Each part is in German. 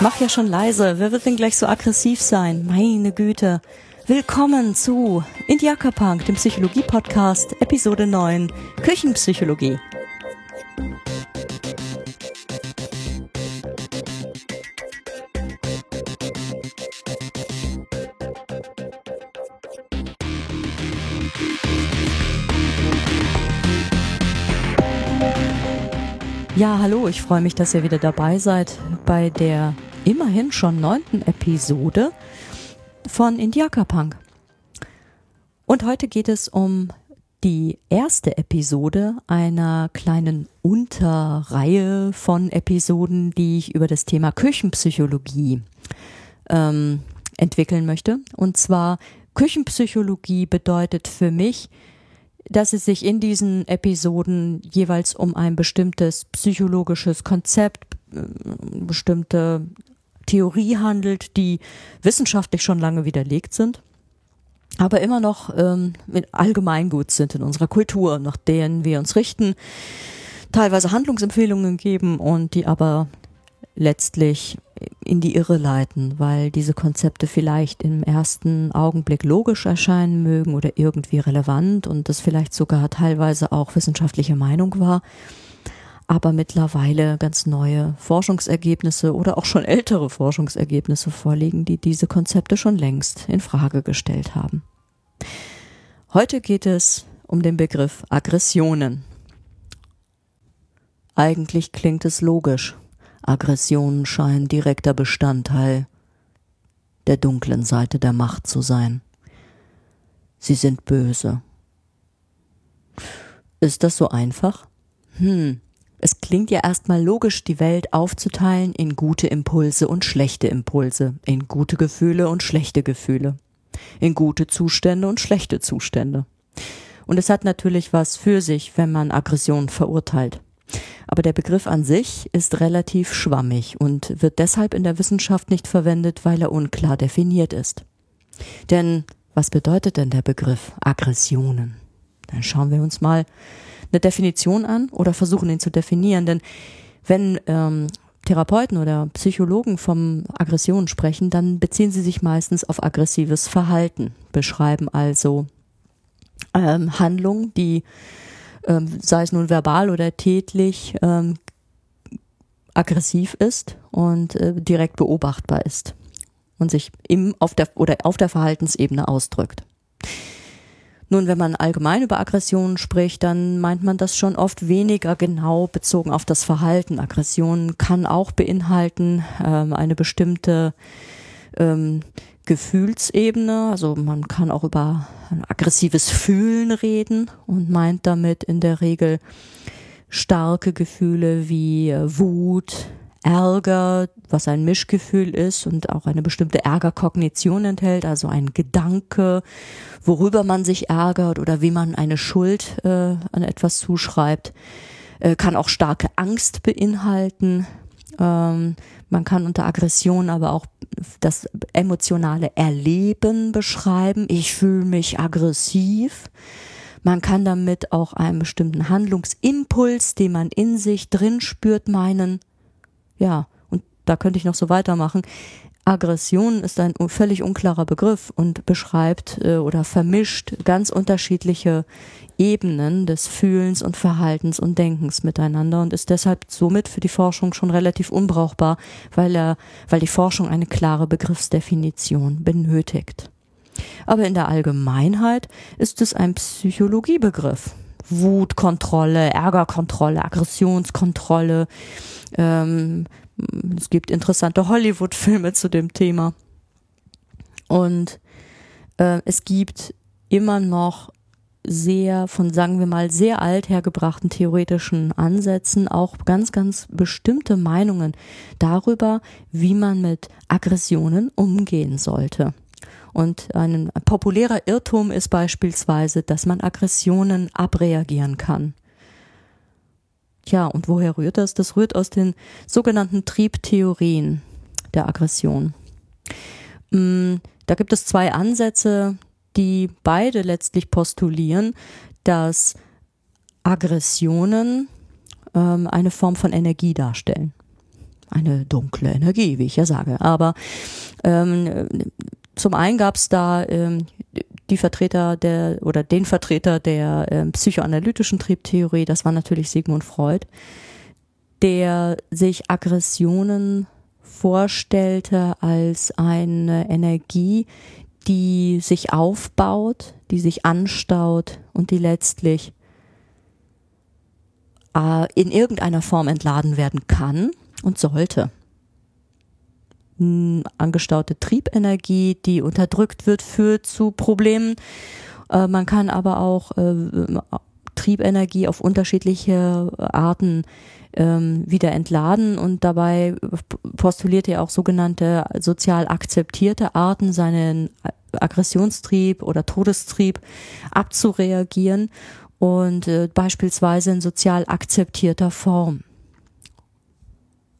mach ja schon leise. Wer wird denn gleich so aggressiv sein? Meine Güte. Willkommen zu Indiaka Punk, dem Psychologie-Podcast, Episode 9, Küchenpsychologie. Ja, hallo, ich freue mich, dass ihr wieder dabei seid bei der immerhin schon neunten Episode von Indiaka Punk. Und heute geht es um die erste Episode einer kleinen Unterreihe von Episoden, die ich über das Thema Küchenpsychologie ähm, entwickeln möchte. Und zwar Küchenpsychologie bedeutet für mich, dass es sich in diesen Episoden jeweils um ein bestimmtes psychologisches Konzept, äh, bestimmte Theorie handelt, die wissenschaftlich schon lange widerlegt sind, aber immer noch ähm, allgemeingut sind in unserer Kultur, nach denen wir uns richten, teilweise Handlungsempfehlungen geben und die aber letztlich in die Irre leiten, weil diese Konzepte vielleicht im ersten Augenblick logisch erscheinen mögen oder irgendwie relevant und das vielleicht sogar teilweise auch wissenschaftliche Meinung war, aber mittlerweile ganz neue Forschungsergebnisse oder auch schon ältere Forschungsergebnisse vorliegen, die diese Konzepte schon längst in Frage gestellt haben. Heute geht es um den Begriff Aggressionen. Eigentlich klingt es logisch, Aggressionen scheinen direkter Bestandteil der dunklen Seite der Macht zu sein. Sie sind böse. Ist das so einfach? Hm, es klingt ja erstmal logisch, die Welt aufzuteilen in gute Impulse und schlechte Impulse, in gute Gefühle und schlechte Gefühle, in gute Zustände und schlechte Zustände. Und es hat natürlich was für sich, wenn man Aggression verurteilt. Aber der Begriff an sich ist relativ schwammig und wird deshalb in der Wissenschaft nicht verwendet, weil er unklar definiert ist. Denn was bedeutet denn der Begriff Aggressionen? Dann schauen wir uns mal eine Definition an oder versuchen ihn zu definieren. Denn wenn ähm, Therapeuten oder Psychologen vom Aggressionen sprechen, dann beziehen sie sich meistens auf aggressives Verhalten, beschreiben also ähm, Handlungen, die ähm, sei es nun verbal oder tätlich, ähm, aggressiv ist und äh, direkt beobachtbar ist und sich im, auf der oder auf der Verhaltensebene ausdrückt. Nun, wenn man allgemein über Aggressionen spricht, dann meint man das schon oft weniger genau bezogen auf das Verhalten. Aggression kann auch beinhalten ähm, eine bestimmte ähm, Gefühlsebene. Also man kann auch über ein aggressives Fühlen reden und meint damit in der Regel starke Gefühle wie äh, Wut, Ärger, was ein Mischgefühl ist und auch eine bestimmte Ärgerkognition enthält, also ein Gedanke, worüber man sich ärgert oder wie man eine Schuld äh, an etwas zuschreibt, äh, kann auch starke Angst beinhalten. Ähm, man kann unter Aggression aber auch das emotionale Erleben beschreiben. Ich fühle mich aggressiv. Man kann damit auch einen bestimmten Handlungsimpuls, den man in sich drin spürt, meinen. Ja, und da könnte ich noch so weitermachen. Aggression ist ein völlig unklarer Begriff und beschreibt äh, oder vermischt ganz unterschiedliche Ebenen des Fühlens und Verhaltens und Denkens miteinander und ist deshalb somit für die Forschung schon relativ unbrauchbar, weil er, weil die Forschung eine klare Begriffsdefinition benötigt. Aber in der Allgemeinheit ist es ein Psychologiebegriff. Wutkontrolle, Ärgerkontrolle, Aggressionskontrolle. Ähm, es gibt interessante Hollywood-Filme zu dem Thema. Und äh, es gibt immer noch sehr von, sagen wir mal, sehr alt hergebrachten theoretischen Ansätzen auch ganz, ganz bestimmte Meinungen darüber, wie man mit Aggressionen umgehen sollte. Und ein populärer Irrtum ist beispielsweise, dass man Aggressionen abreagieren kann. Tja, und woher rührt das? Das rührt aus den sogenannten Triebtheorien der Aggression. Mm, da gibt es zwei Ansätze, die beide letztlich postulieren, dass Aggressionen ähm, eine Form von Energie darstellen. eine dunkle Energie, wie ich ja sage. Aber ähm, zum einen gab es da ähm, die Vertreter der oder den Vertreter der ähm, psychoanalytischen Triebtheorie, das war natürlich Sigmund Freud, der sich Aggressionen vorstellte als eine Energie, die sich aufbaut, die sich anstaut und die letztlich äh, in irgendeiner Form entladen werden kann und sollte. Angestaute Triebenergie, die unterdrückt wird, führt zu Problemen. Äh, man kann aber auch äh, Triebenergie auf unterschiedliche Arten ähm, wieder entladen und dabei postuliert er auch sogenannte sozial akzeptierte Arten, seinen Aggressionstrieb oder Todestrieb abzureagieren und äh, beispielsweise in sozial akzeptierter Form.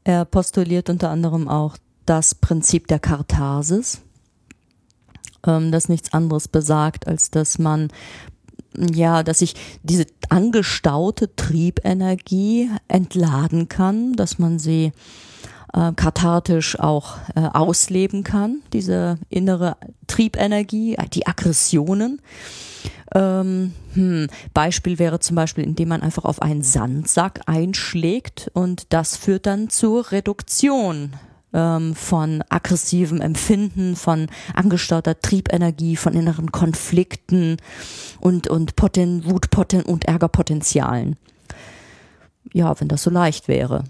Er postuliert unter anderem auch das Prinzip der Katharsis, ähm, das nichts anderes besagt, als dass man ja, dass ich diese angestaute Triebenergie entladen kann, dass man sie äh, kathartisch auch äh, ausleben kann, diese innere Triebenergie, die Aggressionen. Ähm, hm, Beispiel wäre zum Beispiel, indem man einfach auf einen Sandsack einschlägt und das führt dann zur Reduktion ähm, von aggressivem Empfinden, von angestauter Triebenergie, von inneren Konflikten und, und Poten, Wutpoten und Ärgerpotenzialen. Ja, wenn das so leicht wäre.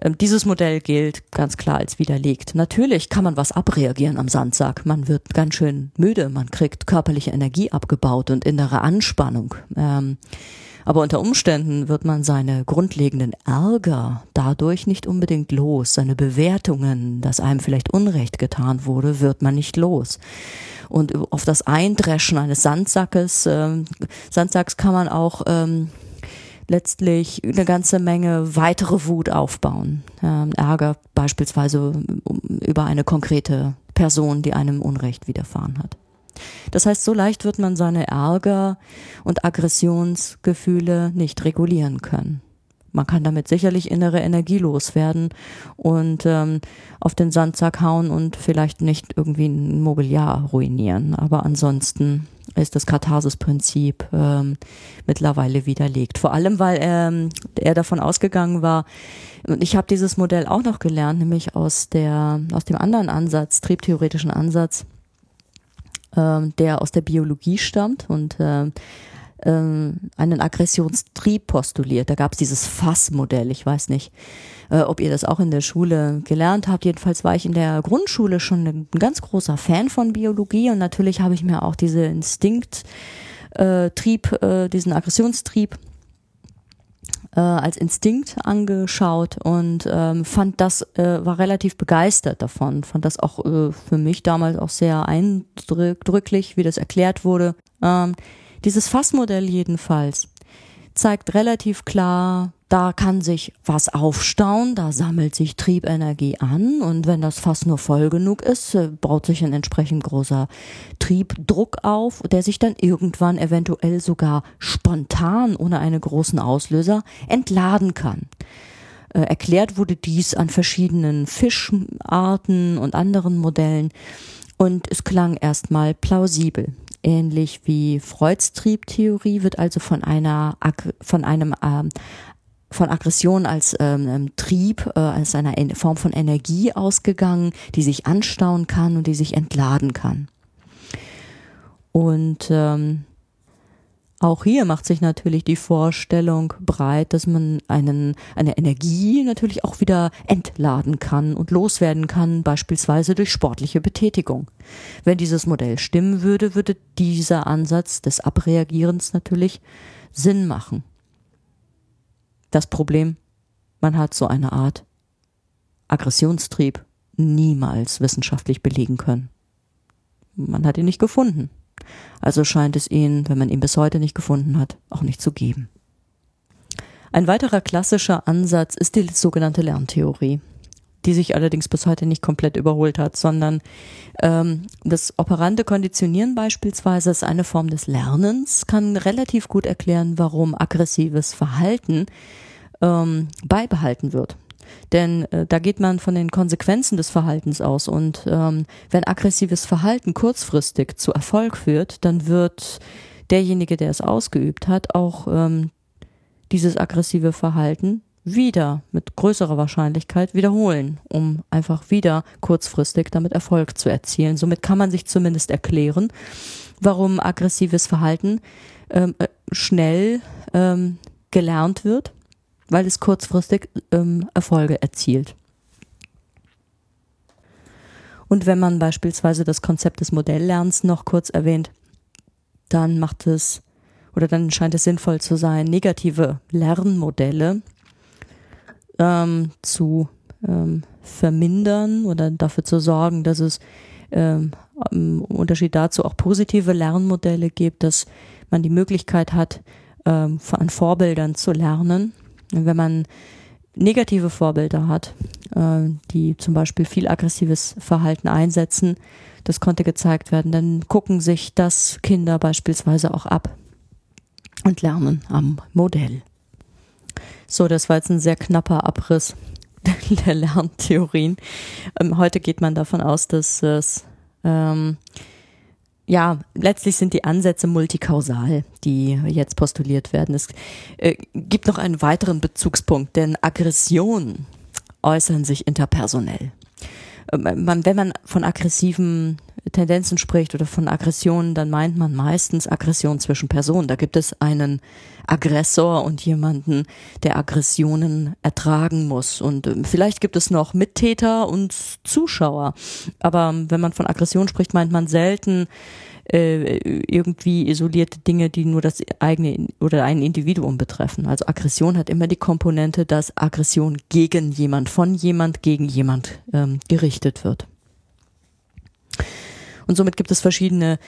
Ähm, dieses Modell gilt ganz klar als widerlegt. Natürlich kann man was abreagieren am Sandsack. Man wird ganz schön müde, man kriegt körperliche Energie abgebaut und innere Anspannung. Ähm, aber unter Umständen wird man seine grundlegenden Ärger dadurch nicht unbedingt los. Seine Bewertungen, dass einem vielleicht Unrecht getan wurde, wird man nicht los. Und auf das Eindreschen eines Sandsackes, ähm, Sandsacks kann man auch ähm, letztlich eine ganze Menge weitere Wut aufbauen. Ähm, Ärger beispielsweise über eine konkrete Person, die einem Unrecht widerfahren hat. Das heißt, so leicht wird man seine Ärger und Aggressionsgefühle nicht regulieren können. Man kann damit sicherlich innere Energie loswerden und ähm, auf den Sandsack hauen und vielleicht nicht irgendwie ein Mobiliar ruinieren. Aber ansonsten ist das Katharsis-Prinzip ähm, mittlerweile widerlegt. Vor allem, weil ähm, er davon ausgegangen war, und ich habe dieses Modell auch noch gelernt, nämlich aus der aus dem anderen Ansatz, triebtheoretischen Ansatz, ähm, der aus der Biologie stammt und ähm, ähm, einen Aggressionstrieb postuliert. Da gab es dieses Fassmodell. Ich weiß nicht, äh, ob ihr das auch in der Schule gelernt habt. Jedenfalls war ich in der Grundschule schon ein ganz großer Fan von Biologie und natürlich habe ich mir auch diese Instinkttrieb, äh, äh, diesen Aggressionstrieb äh, als Instinkt angeschaut und ähm, fand das, äh, war relativ begeistert davon, fand das auch äh, für mich damals auch sehr eindrücklich, wie das erklärt wurde. Ähm, dieses Fassmodell jedenfalls zeigt relativ klar, da kann sich was aufstauen, da sammelt sich Triebenergie an und wenn das Fass nur voll genug ist, äh, baut sich ein entsprechend großer Triebdruck auf, der sich dann irgendwann eventuell sogar spontan ohne einen großen Auslöser entladen kann. Äh, erklärt wurde dies an verschiedenen Fischarten und anderen Modellen und es klang erstmal plausibel. Ähnlich wie Freuds Triebtheorie wird also von einer von einem ähm, von Aggression als ähm, ähm, Trieb, äh, als einer Form von Energie ausgegangen, die sich anstauen kann und die sich entladen kann. Und ähm, auch hier macht sich natürlich die Vorstellung breit, dass man einen, eine Energie natürlich auch wieder entladen kann und loswerden kann, beispielsweise durch sportliche Betätigung. Wenn dieses Modell stimmen würde, würde dieser Ansatz des Abreagierens natürlich Sinn machen. Das Problem, man hat so eine Art Aggressionstrieb niemals wissenschaftlich belegen können. Man hat ihn nicht gefunden. Also scheint es ihn, wenn man ihn bis heute nicht gefunden hat, auch nicht zu geben. Ein weiterer klassischer Ansatz ist die sogenannte Lerntheorie, die sich allerdings bis heute nicht komplett überholt hat, sondern ähm, das operante Konditionieren beispielsweise ist eine Form des Lernens, kann relativ gut erklären, warum aggressives Verhalten ähm, beibehalten wird. Denn äh, da geht man von den Konsequenzen des Verhaltens aus. Und ähm, wenn aggressives Verhalten kurzfristig zu Erfolg führt, dann wird derjenige, der es ausgeübt hat, auch ähm, dieses aggressive Verhalten wieder mit größerer Wahrscheinlichkeit wiederholen, um einfach wieder kurzfristig damit Erfolg zu erzielen. Somit kann man sich zumindest erklären, warum aggressives Verhalten ähm, äh, schnell ähm, gelernt wird, weil es kurzfristig ähm, Erfolge erzielt. Und wenn man beispielsweise das Konzept des Modelllernens noch kurz erwähnt, dann macht es oder dann scheint es sinnvoll zu sein, negative Lernmodelle ähm, zu ähm, vermindern oder dafür zu sorgen, dass es ähm, im Unterschied dazu auch positive Lernmodelle gibt, dass man die Möglichkeit hat, ähm, an Vorbildern zu lernen. Wenn man negative Vorbilder hat, äh, die zum Beispiel viel aggressives Verhalten einsetzen, das konnte gezeigt werden, dann gucken sich das Kinder beispielsweise auch ab und lernen am Modell. So, das war jetzt ein sehr knapper Abriss der Lerntheorien. Ähm, heute geht man davon aus, dass es ähm, ja, letztlich sind die Ansätze multikausal, die jetzt postuliert werden. Es äh, gibt noch einen weiteren Bezugspunkt, denn Aggressionen äußern sich interpersonell. Ähm, man, wenn man von aggressiven Tendenzen spricht oder von Aggressionen, dann meint man meistens Aggression zwischen Personen. Da gibt es einen Aggressor und jemanden, der Aggressionen ertragen muss. Und ähm, vielleicht gibt es noch Mittäter und Zuschauer. Aber ähm, wenn man von Aggression spricht, meint man selten äh, irgendwie isolierte Dinge, die nur das eigene oder ein Individuum betreffen. Also Aggression hat immer die Komponente, dass Aggression gegen jemand, von jemand, gegen jemand ähm, gerichtet wird. Und somit gibt es verschiedene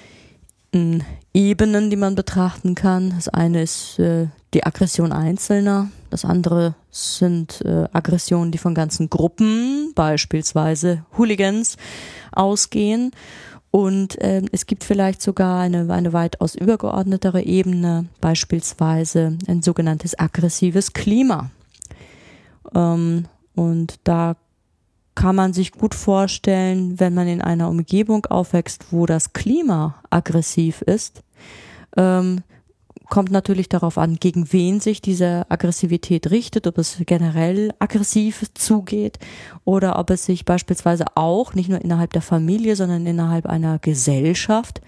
äh, Ebenen, die man betrachten kann. Das eine ist äh, die Aggression Einzelner. Das andere sind äh, Aggressionen, die von ganzen Gruppen, beispielsweise Hooligans, ausgehen. Und äh, es gibt vielleicht sogar eine, eine weitaus übergeordnetere Ebene, beispielsweise ein sogenanntes aggressives Klima. Ähm, und da kann man sich gut vorstellen, wenn man in einer Umgebung aufwächst, wo das Klima aggressiv ist, ähm, kommt natürlich darauf an, gegen wen sich diese Aggressivität richtet, ob es generell aggressiv zugeht oder ob es sich beispielsweise auch nicht nur innerhalb der Familie, sondern innerhalb einer Gesellschaft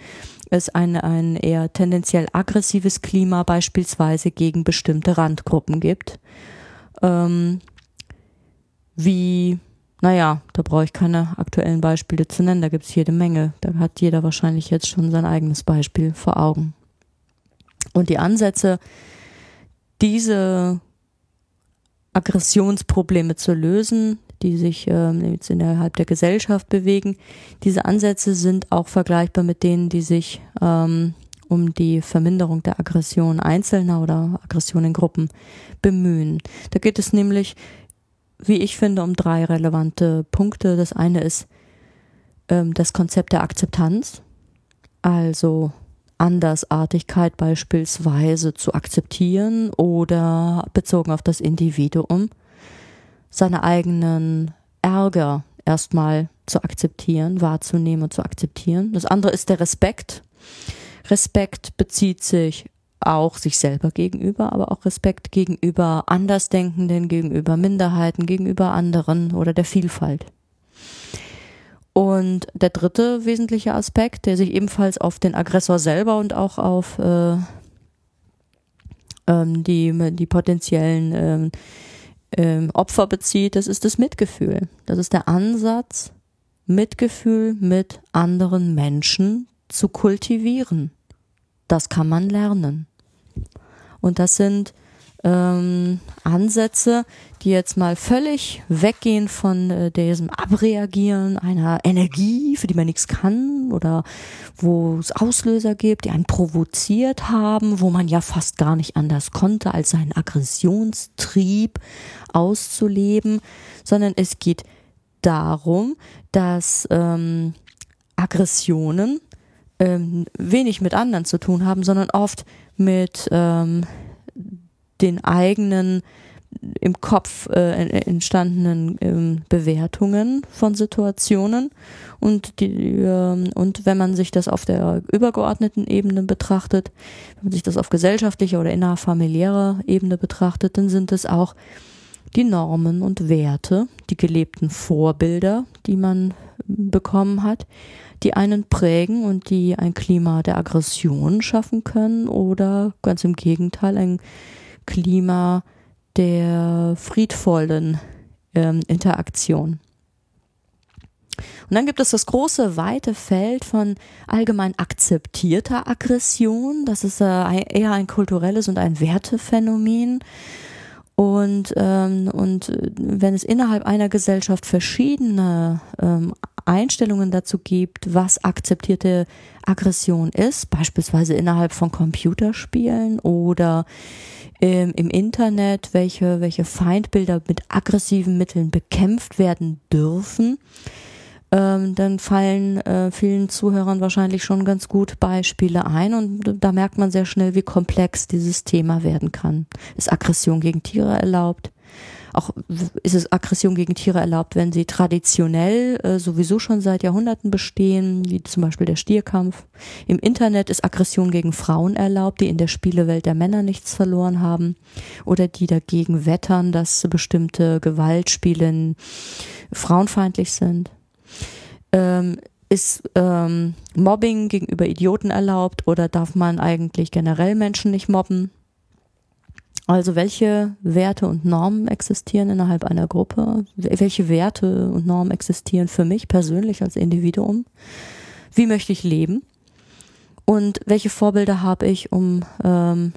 es ein, ein eher tendenziell aggressives Klima beispielsweise gegen bestimmte Randgruppen gibt. Ähm, wie naja, da brauche ich keine aktuellen Beispiele zu nennen, da gibt es jede Menge. Da hat jeder wahrscheinlich jetzt schon sein eigenes Beispiel vor Augen. Und die Ansätze, diese Aggressionsprobleme zu lösen, die sich ähm, jetzt innerhalb der Gesellschaft bewegen, diese Ansätze sind auch vergleichbar mit denen, die sich ähm, um die Verminderung der Aggression Einzelner oder Aggression in Gruppen bemühen. Da geht es nämlich wie ich finde, um drei relevante Punkte. Das eine ist ähm, das Konzept der Akzeptanz, also Andersartigkeit beispielsweise zu akzeptieren oder bezogen auf das Individuum, seine eigenen Ärger erstmal zu akzeptieren, wahrzunehmen und zu akzeptieren. Das andere ist der Respekt. Respekt bezieht sich auch sich selber gegenüber, aber auch Respekt gegenüber Andersdenkenden, gegenüber Minderheiten, gegenüber anderen oder der Vielfalt. Und der dritte wesentliche Aspekt, der sich ebenfalls auf den Aggressor selber und auch auf äh, ähm, die, die potenziellen ähm, ähm, Opfer bezieht, das ist das Mitgefühl. Das ist der Ansatz, Mitgefühl mit anderen Menschen zu kultivieren. Das kann man lernen. Und das sind ähm, Ansätze, die jetzt mal völlig weggehen von äh, diesem Abreagieren einer Energie, für die man nichts kann oder wo es Auslöser gibt, die einen provoziert haben, wo man ja fast gar nicht anders konnte, als seinen Aggressionstrieb auszuleben, sondern es geht darum, dass ähm, Aggressionen ähm, wenig mit anderen zu tun haben, sondern oft mit ähm, den eigenen im Kopf äh, entstandenen ähm, Bewertungen von Situationen. Und die äh, und wenn man sich das auf der übergeordneten Ebene betrachtet, wenn man sich das auf gesellschaftlicher oder innerfamiliärer Ebene betrachtet, dann sind es auch die Normen und Werte, die gelebten Vorbilder, die man bekommen hat, die einen prägen und die ein Klima der Aggression schaffen können oder ganz im Gegenteil ein Klima der friedvollen ähm, Interaktion. Und dann gibt es das große, weite Feld von allgemein akzeptierter Aggression. Das ist äh, eher ein kulturelles und ein Wertephänomen. Und, ähm, und äh, wenn es innerhalb einer Gesellschaft verschiedene ähm, Einstellungen dazu gibt, was akzeptierte Aggression ist, beispielsweise innerhalb von Computerspielen oder ähm, im Internet, welche, welche Feindbilder mit aggressiven Mitteln bekämpft werden dürfen, ähm, dann fallen äh, vielen Zuhörern wahrscheinlich schon ganz gut Beispiele ein und da merkt man sehr schnell, wie komplex dieses Thema werden kann. Ist Aggression gegen Tiere erlaubt? Auch ist es Aggression gegen Tiere erlaubt, wenn sie traditionell äh, sowieso schon seit Jahrhunderten bestehen, wie zum Beispiel der Stierkampf. Im Internet ist Aggression gegen Frauen erlaubt, die in der Spielewelt der Männer nichts verloren haben oder die dagegen wettern, dass bestimmte Gewaltspiele frauenfeindlich sind. Ähm, ist ähm, Mobbing gegenüber Idioten erlaubt oder darf man eigentlich generell Menschen nicht mobben? Also welche Werte und Normen existieren innerhalb einer Gruppe? Welche Werte und Normen existieren für mich persönlich als Individuum? Wie möchte ich leben? Und welche Vorbilder habe ich, um ähm,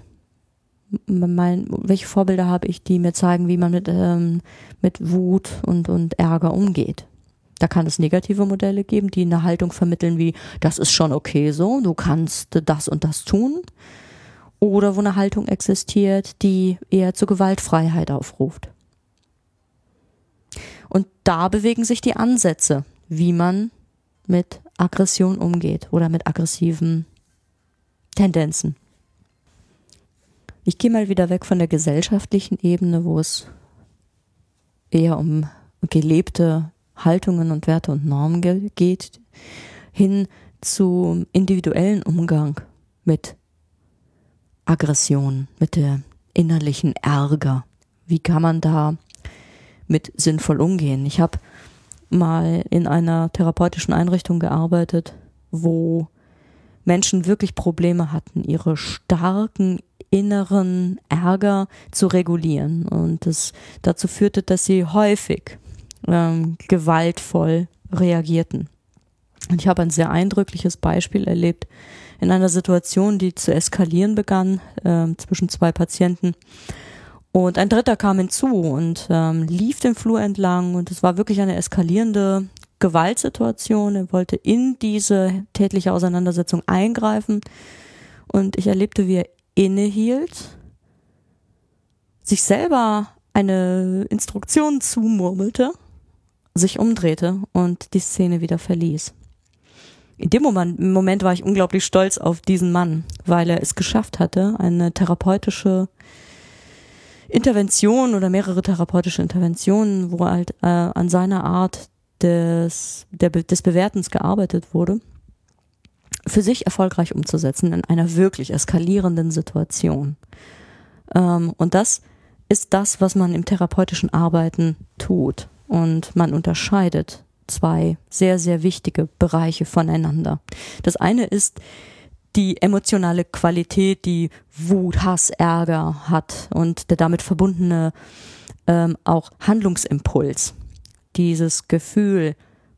mein, welche Vorbilder habe ich, die mir zeigen, wie man mit, ähm, mit Wut und, und Ärger umgeht? Da kann es negative Modelle geben, die eine Haltung vermitteln wie, das ist schon okay so, du kannst das und das tun. Oder wo eine Haltung existiert, die eher zur Gewaltfreiheit aufruft. Und da bewegen sich die Ansätze, wie man mit Aggression umgeht oder mit aggressiven Tendenzen. Ich gehe mal wieder weg von der gesellschaftlichen Ebene, wo es eher um gelebte Haltungen und Werte und Normen geht, hin zum individuellen Umgang mit Aggression, mit der innerlichen Ärger. Wie kann man da mit sinnvoll umgehen? Ich habe mal in einer therapeutischen Einrichtung gearbeitet, wo Menschen wirklich Probleme hatten, ihre starken inneren Ärger zu regulieren. Und das dazu führte, dass sie häufig ähm, gewaltvoll reagierten. Und ich habe ein sehr eindrückliches Beispiel erlebt in einer Situation, die zu eskalieren begann äh, zwischen zwei Patienten. Und ein Dritter kam hinzu und ähm, lief den Flur entlang und es war wirklich eine eskalierende Gewaltsituation. Er wollte in diese tätliche Auseinandersetzung eingreifen und ich erlebte, wie er innehielt, sich selber eine Instruktion zumurmelte sich umdrehte und die Szene wieder verließ. In dem Moment, Moment war ich unglaublich stolz auf diesen Mann, weil er es geschafft hatte, eine therapeutische Intervention oder mehrere therapeutische Interventionen, wo halt äh, an seiner Art des, der, des Bewertens gearbeitet wurde, für sich erfolgreich umzusetzen in einer wirklich eskalierenden Situation. Ähm, und das ist das, was man im therapeutischen Arbeiten tut. Und man unterscheidet zwei sehr, sehr wichtige Bereiche voneinander. Das eine ist die emotionale Qualität, die Wut, Hass, Ärger hat und der damit verbundene ähm, auch Handlungsimpuls. Dieses Gefühl,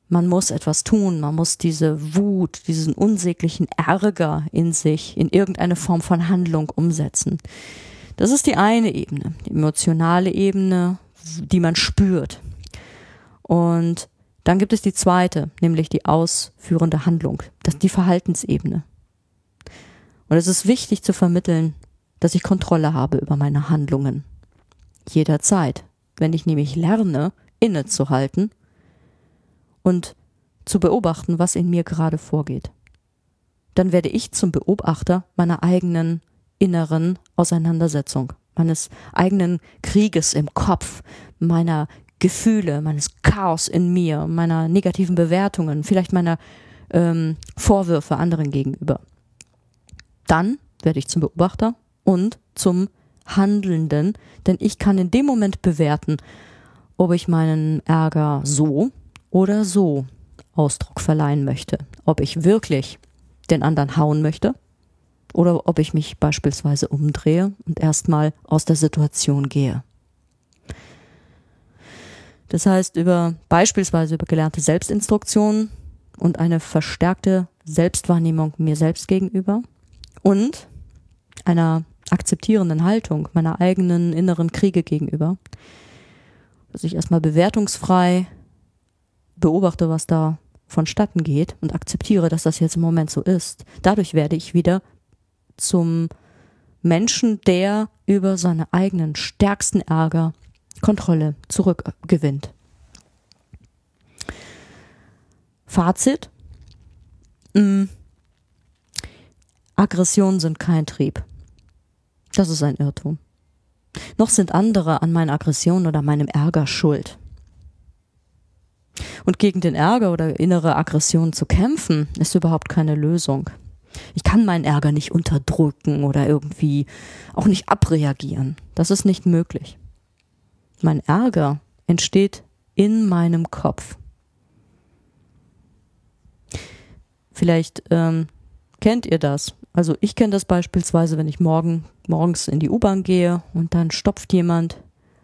man muss etwas tun, man muss diese Wut, diesen unsäglichen Ärger in sich in irgendeine Form von Handlung umsetzen. Das ist die eine Ebene, die emotionale Ebene, die man spürt, und dann gibt es die zweite, nämlich die ausführende Handlung, das die Verhaltensebene. Und es ist wichtig zu vermitteln, dass ich Kontrolle habe über meine Handlungen. Jederzeit. Wenn ich nämlich lerne, innezuhalten und zu beobachten, was in mir gerade vorgeht, dann werde ich zum Beobachter meiner eigenen inneren Auseinandersetzung meines eigenen Krieges im Kopf, meiner Gefühle, meines Chaos in mir, meiner negativen Bewertungen, vielleicht meiner ähm, Vorwürfe anderen gegenüber. Dann werde ich zum Beobachter und zum Handelnden, denn ich kann in dem Moment bewerten, ob ich meinen Ärger so oder so Ausdruck verleihen möchte. Ob ich wirklich den anderen hauen möchte oder ob ich mich beispielsweise umdrehe und erstmal aus der Situation gehe. Das heißt, über beispielsweise über gelernte Selbstinstruktionen und eine verstärkte Selbstwahrnehmung mir selbst gegenüber und einer akzeptierenden Haltung meiner eigenen inneren Kriege gegenüber, dass ich erstmal bewertungsfrei beobachte, was da vonstatten geht und akzeptiere, dass das jetzt im Moment so ist. Dadurch werde ich wieder zum Menschen, der über seine eigenen stärksten Ärger Kontrolle zurückgewinnt. Fazit. Mhm. Aggressionen sind kein Trieb. Das ist ein Irrtum. Noch sind andere an meinen Aggressionen oder meinem Ärger schuld. Und gegen den Ärger oder innere Aggression zu kämpfen, ist überhaupt keine Lösung. Ich kann meinen Ärger nicht unterdrücken oder irgendwie auch nicht abreagieren. Das ist nicht möglich. Mein Ärger entsteht in meinem Kopf. Vielleicht ähm, kennt ihr das. Also ich kenne das beispielsweise, wenn ich morgen, morgens in die U-Bahn gehe und dann stopft jemand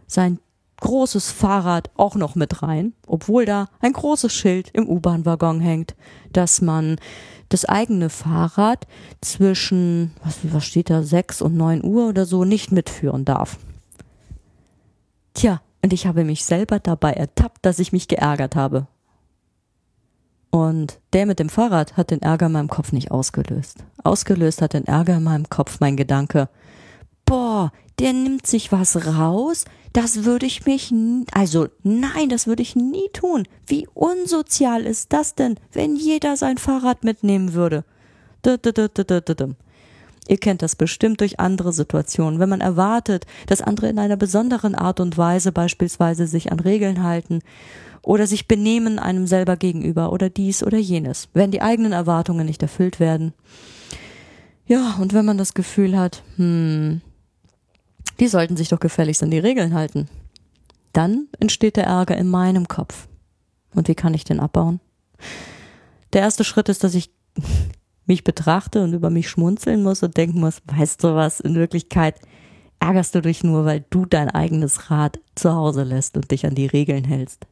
sein großes Fahrrad auch noch mit rein, obwohl da ein großes Schild im U-Bahn-Waggon hängt, dass man das eigene Fahrrad zwischen, was, was steht da, 6 und 9 Uhr oder so nicht mitführen darf. Tja, und ich habe mich selber dabei ertappt, dass ich mich geärgert habe. Und der mit dem Fahrrad hat den Ärger in meinem Kopf nicht ausgelöst. Ausgelöst hat den Ärger in meinem Kopf mein Gedanke, boah, der nimmt sich was raus, das würde ich mich, also nein, das würde ich nie tun. Wie unsozial ist das denn, wenn jeder sein Fahrrad mitnehmen würde? Ihr kennt das bestimmt durch andere Situationen, wenn man erwartet, dass andere in einer besonderen Art und Weise beispielsweise sich an Regeln halten oder sich benehmen einem selber gegenüber oder dies oder jenes, wenn die eigenen Erwartungen nicht erfüllt werden. Ja, und wenn man das Gefühl hat, hm, die sollten sich doch gefälligst an die Regeln halten. Dann entsteht der Ärger in meinem Kopf. Und wie kann ich den abbauen? Der erste Schritt ist, dass ich mich betrachte und über mich schmunzeln muss und denken muss, weißt du was, in Wirklichkeit ärgerst du dich nur, weil du dein eigenes Rad zu Hause lässt und dich an die Regeln hältst.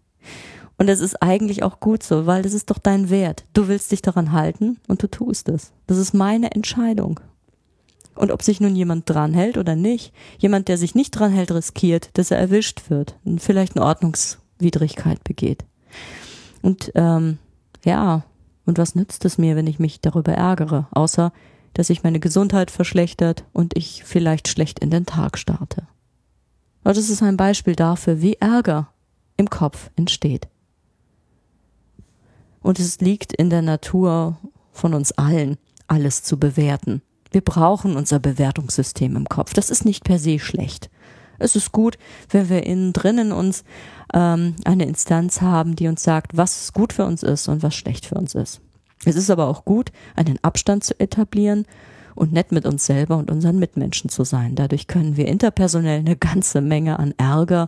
Und es ist eigentlich auch gut so, weil das ist doch dein Wert. Du willst dich daran halten und du tust es. Das ist meine Entscheidung. Und ob sich nun jemand dranhält oder nicht, jemand, der sich nicht dranhält, riskiert, dass er erwischt wird und vielleicht eine Ordnungswidrigkeit begeht. Und ähm, ja, und was nützt es mir, wenn ich mich darüber ärgere, außer dass sich meine Gesundheit verschlechtert und ich vielleicht schlecht in den Tag starte. Aber das ist ein Beispiel dafür, wie Ärger im Kopf entsteht. Und es liegt in der Natur von uns allen, alles zu bewerten. Wir brauchen unser Bewertungssystem im Kopf. Das ist nicht per se schlecht. Es ist gut, wenn wir innen drinnen uns ähm, eine Instanz haben, die uns sagt, was gut für uns ist und was schlecht für uns ist. Es ist aber auch gut, einen Abstand zu etablieren und nett mit uns selber und unseren Mitmenschen zu sein. Dadurch können wir interpersonell eine ganze Menge an Ärger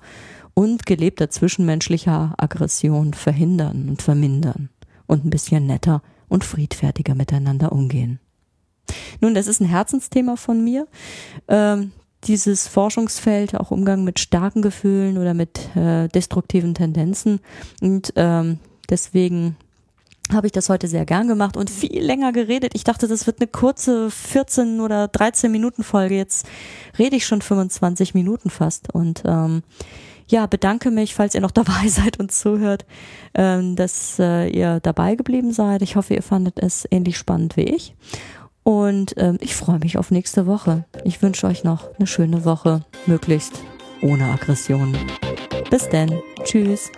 und gelebter zwischenmenschlicher Aggression verhindern und vermindern und ein bisschen netter und friedfertiger miteinander umgehen. Nun, das ist ein Herzensthema von mir. Ähm, dieses Forschungsfeld, auch Umgang mit starken Gefühlen oder mit äh, destruktiven Tendenzen. Und ähm, deswegen habe ich das heute sehr gern gemacht und viel länger geredet. Ich dachte, das wird eine kurze 14 oder 13 Minuten Folge. Jetzt rede ich schon 25 Minuten fast. Und ähm, ja, bedanke mich, falls ihr noch dabei seid und zuhört, ähm, dass äh, ihr dabei geblieben seid. Ich hoffe, ihr fandet es ähnlich spannend wie ich. Und ähm, ich freue mich auf nächste Woche. Ich wünsche euch noch eine schöne Woche, möglichst ohne Aggressionen. Bis denn. Tschüss.